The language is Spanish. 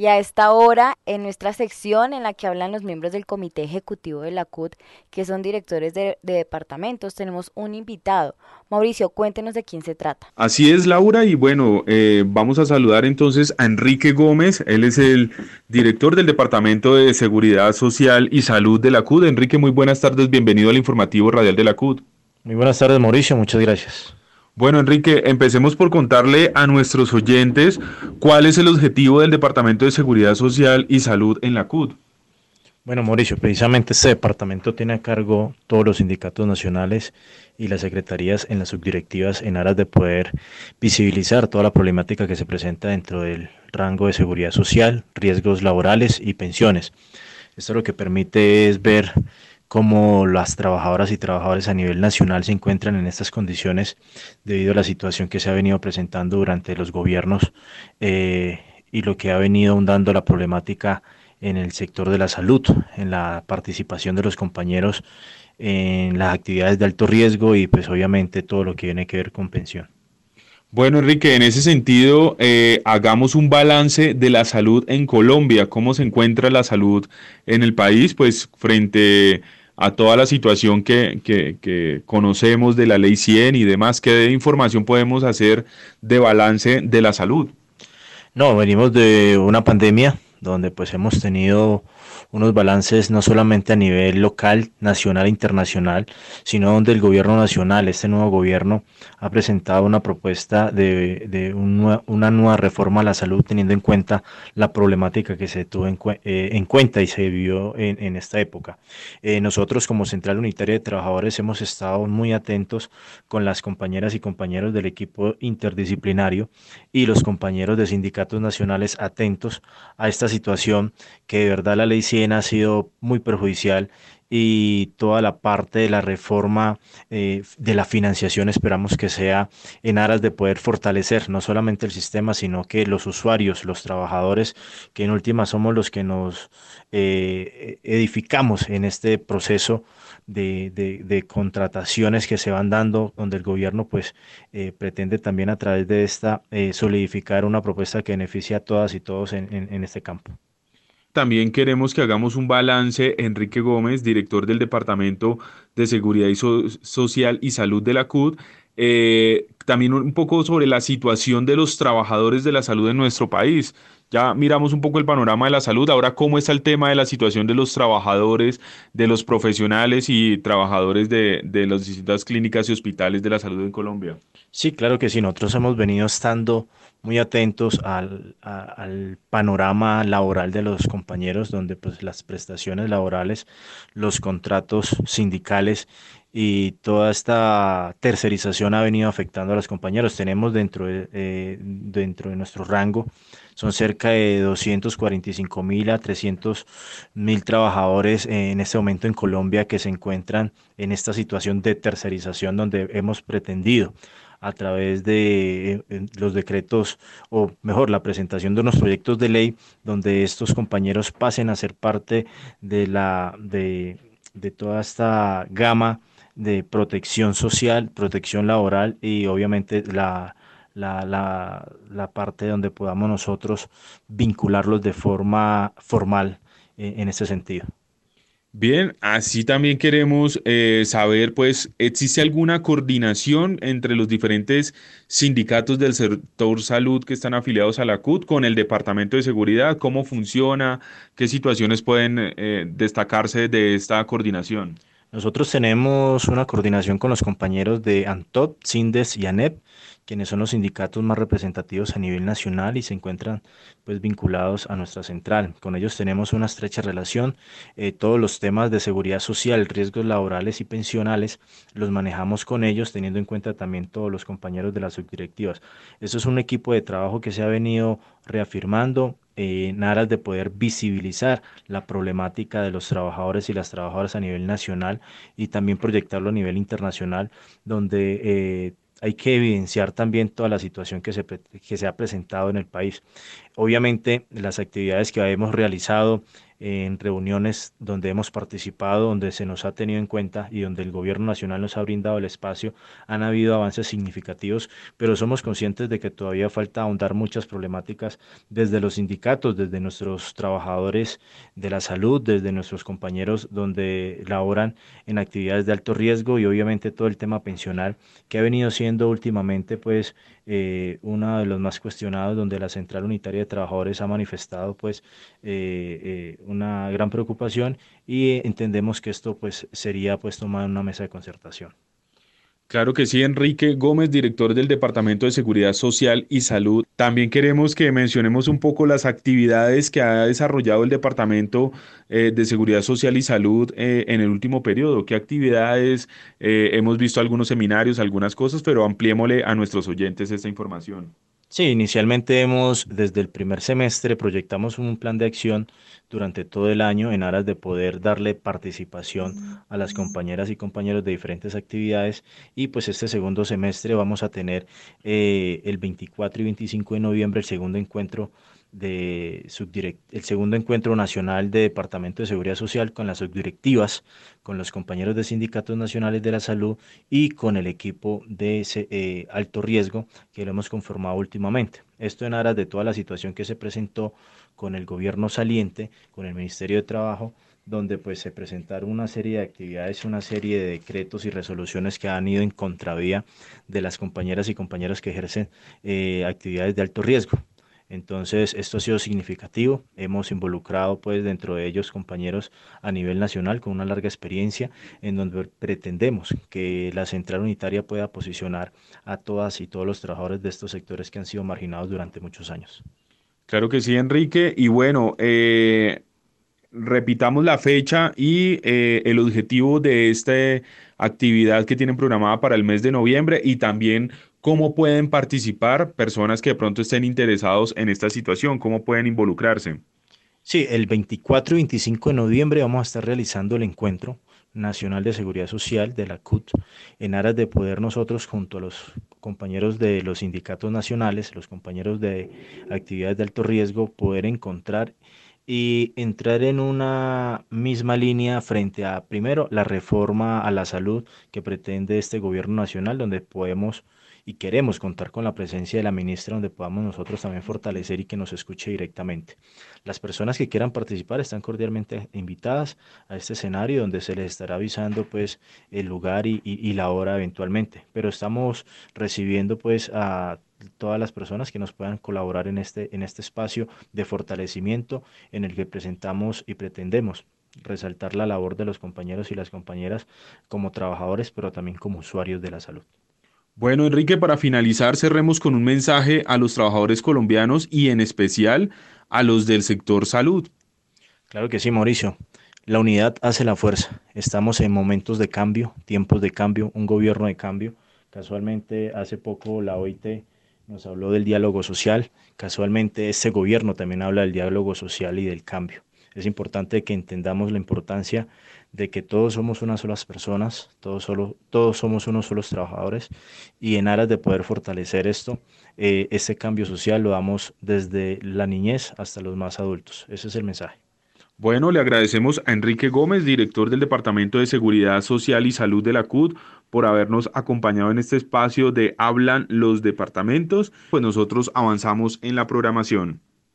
Y a esta hora, en nuestra sección en la que hablan los miembros del Comité Ejecutivo de la CUT, que son directores de, departamentos, tenemos un invitado. Mauricio, cuéntenos de quién se trata. Así es, Laura, y bueno, eh, vamos a saludar entonces a Enrique Gómez. Él es el director del Departamento de Seguridad Social y Salud de la CUT. Enrique, muy buenas tardes, bienvenido al informativo radial de la CUT. Muy buenas tardes, Mauricio, muchas gracias. Bueno, Enrique, empecemos por contarle a nuestros oyentes cuál es el objetivo del Departamento de Seguridad Social y Salud en la CUD. Bueno, Mauricio, precisamente este departamento tiene a cargo todos los sindicatos nacionales y las secretarías en las subdirectivas en aras de poder visibilizar toda la problemática que se presenta dentro del rango de seguridad social, riesgos laborales y pensiones. Esto lo que permite es ver cómo las trabajadoras y trabajadores a nivel nacional se encuentran en estas condiciones debido a la situación que se ha venido presentando durante los gobiernos eh, y lo que ha venido dando la problemática en el sector de la salud, en la participación de los compañeros en las actividades de alto riesgo y pues obviamente todo lo que tiene que ver con pensión. Bueno, Enrique, en ese sentido, eh, hagamos un balance de la salud en Colombia. ¿Cómo se encuentra la salud en el país? Pues frente toda la situación que, que, conocemos de la ley 100 y demás, ¿qué información podemos hacer de balance de la salud? No, venimos de una pandemia donde pues hemos tenido unos balances no solamente a nivel local, nacional e internacional, sino donde el gobierno nacional, este nuevo gobierno, ha presentado una propuesta de, una nueva reforma a la salud teniendo en cuenta la problemática que se tuvo en, eh, cuenta y se vivió en, esta época. Eh, nosotros como Central Unitaria de Trabajadores hemos estado muy atentos con las compañeras y compañeros del equipo interdisciplinario y los compañeros de sindicatos nacionales atentos a esta situación que de verdad la ley ha sido muy perjudicial y toda la parte de la reforma eh, de la financiación esperamos que sea en aras de poder fortalecer no solamente el sistema, sino que los usuarios, los trabajadores, que en última somos los que nos eh, edificamos en este proceso de, de, contrataciones que se van dando, donde el gobierno pues eh, pretende también a través de esta solidificar una propuesta que beneficie a todas y todos en, en este campo. También queremos que hagamos un balance, Enrique Gómez, director del Departamento de Seguridad Social y Salud de la CUD, eh, también un poco sobre la situación de los trabajadores de la salud en nuestro país. Ya miramos un poco el panorama de la salud, ahora cómo está el tema de la situación de los trabajadores, de los profesionales y trabajadores de, de las distintas clínicas y hospitales de la salud en Colombia. Sí, claro que sí, nosotros hemos venido estando muy atentos al, al, panorama laboral de los compañeros, donde pues las prestaciones laborales, los contratos sindicales y toda esta tercerización ha venido afectando a los compañeros. Tenemos dentro de, eh, dentro de nuestro rango, son cerca de 245 mil a 300 mil trabajadores en este momento en Colombia que se encuentran en esta situación de tercerización donde hemos pretendido a través de eh, los decretos, o mejor, la presentación de unos proyectos de ley donde estos compañeros pasen a ser parte de, la, de, de toda esta gama de protección social, protección laboral y obviamente la, la, la, la, parte donde podamos nosotros vincularlos de forma formal eh, en ese sentido. Bien, así también queremos eh, saber, pues, ¿existe alguna coordinación entre los diferentes sindicatos del sector salud que están afiliados a la CUT con el Departamento de Seguridad? ¿Cómo funciona? ¿Qué situaciones pueden eh, destacarse de esta coordinación? Nosotros tenemos una coordinación con los compañeros de ANTOP, CINDES y ANEP quienes son los sindicatos más representativos a nivel nacional y se encuentran pues vinculados a nuestra central. Con ellos tenemos una estrecha relación. Eh, todos los temas de seguridad social, riesgos laborales y pensionales los manejamos con ellos, teniendo en cuenta también todos los compañeros de las subdirectivas. Esto es un equipo de trabajo que se ha venido reafirmando eh, en aras de poder visibilizar la problemática de los trabajadores y las trabajadoras a nivel nacional y también proyectarlo a nivel internacional, donde eh, hay que evidenciar también toda la situación que se, que se ha presentado en el país. Obviamente, las actividades que hemos realizado en reuniones donde hemos participado, donde se nos ha tenido en cuenta y donde el gobierno nacional nos ha brindado el espacio, han habido avances significativos, pero somos conscientes de que todavía falta ahondar muchas problemáticas desde los sindicatos, desde nuestros trabajadores de la salud, desde nuestros compañeros donde laboran en actividades de alto riesgo y obviamente todo el tema pensional que ha venido siendo últimamente pues eh, uno de los más cuestionados donde la Central Unitaria de Trabajadores ha manifestado pues eh, eh, una gran preocupación y entendemos que esto pues sería pues tomado en una mesa de concertación. Claro que sí, Enrique Gómez, director del Departamento de Seguridad Social y Salud. También queremos que mencionemos un poco las actividades que ha desarrollado el Departamento eh, de Seguridad Social y Salud eh, en el último periodo. ¿Qué actividades? Eh, hemos visto algunos seminarios, algunas cosas, pero ampliémosle a nuestros oyentes esta información. Sí, inicialmente hemos, desde el primer semestre, proyectamos un plan de acción durante todo el año en aras de poder darle participación a las compañeras y compañeros de diferentes actividades. Y pues este segundo semestre vamos a tener eh, el 24 y 25 de noviembre el segundo encuentro de el segundo encuentro nacional de Departamento de Seguridad Social con las subdirectivas, con los compañeros de sindicatos nacionales de la salud y con el equipo de eh, alto riesgo que lo hemos conformado últimamente. Esto en aras de toda la situación que se presentó con el gobierno saliente, con el Ministerio de Trabajo, donde pues se presentaron una serie de actividades, una serie de decretos y resoluciones que han ido en contravía de las compañeras y compañeros que ejercen eh, actividades de alto riesgo. Entonces, esto ha sido significativo. Hemos involucrado, pues, dentro de ellos compañeros a nivel nacional con una larga experiencia, en donde pretendemos que la central unitaria pueda posicionar a todas y todos los trabajadores de estos sectores que han sido marginados durante muchos años. Claro que sí, Enrique. Y bueno, eh, repitamos la fecha y eh, el objetivo de esta actividad que tienen programada para el mes de noviembre y también cómo pueden participar personas que de pronto estén interesados en esta situación, cómo pueden involucrarse. Sí, el 24 y 25 de noviembre vamos a estar realizando el encuentro nacional de seguridad social de la CUT en aras de poder nosotros junto a los compañeros de los sindicatos nacionales, los compañeros de actividades de alto riesgo, poder encontrar y entrar en una misma línea frente a, primero, la reforma a la salud que pretende este gobierno nacional, donde podemos y queremos contar con la presencia de la ministra donde podamos nosotros también fortalecer y que nos escuche directamente. Las personas que quieran participar están cordialmente invitadas a este escenario donde se les estará avisando pues el lugar y, y la hora eventualmente, pero estamos recibiendo pues a todas las personas que nos puedan colaborar en este, en este espacio de fortalecimiento en el que presentamos y pretendemos resaltar la labor de los compañeros y las compañeras como trabajadores, pero también como usuarios de la salud. Bueno, Enrique, para finalizar, cerremos con un mensaje a los trabajadores colombianos y en especial a los del sector salud. Claro que sí, Mauricio. La unidad hace la fuerza. Estamos en momentos de cambio, tiempos de cambio, un gobierno de cambio. Casualmente, hace poco la OIT nos habló del diálogo social. Casualmente, este gobierno también habla del diálogo social y del cambio. Es importante que entendamos la importancia de que todos somos unas solas personas, todos, solo, todos somos unos solos trabajadores y en aras de poder fortalecer esto, eh, este cambio social lo damos desde la niñez hasta los más adultos. Ese es el mensaje. Bueno, le agradecemos a Enrique Gómez, director del Departamento de Seguridad Social y Salud de la CUD, por habernos acompañado en este espacio de Hablan los Departamentos. Pues nosotros avanzamos en la programación.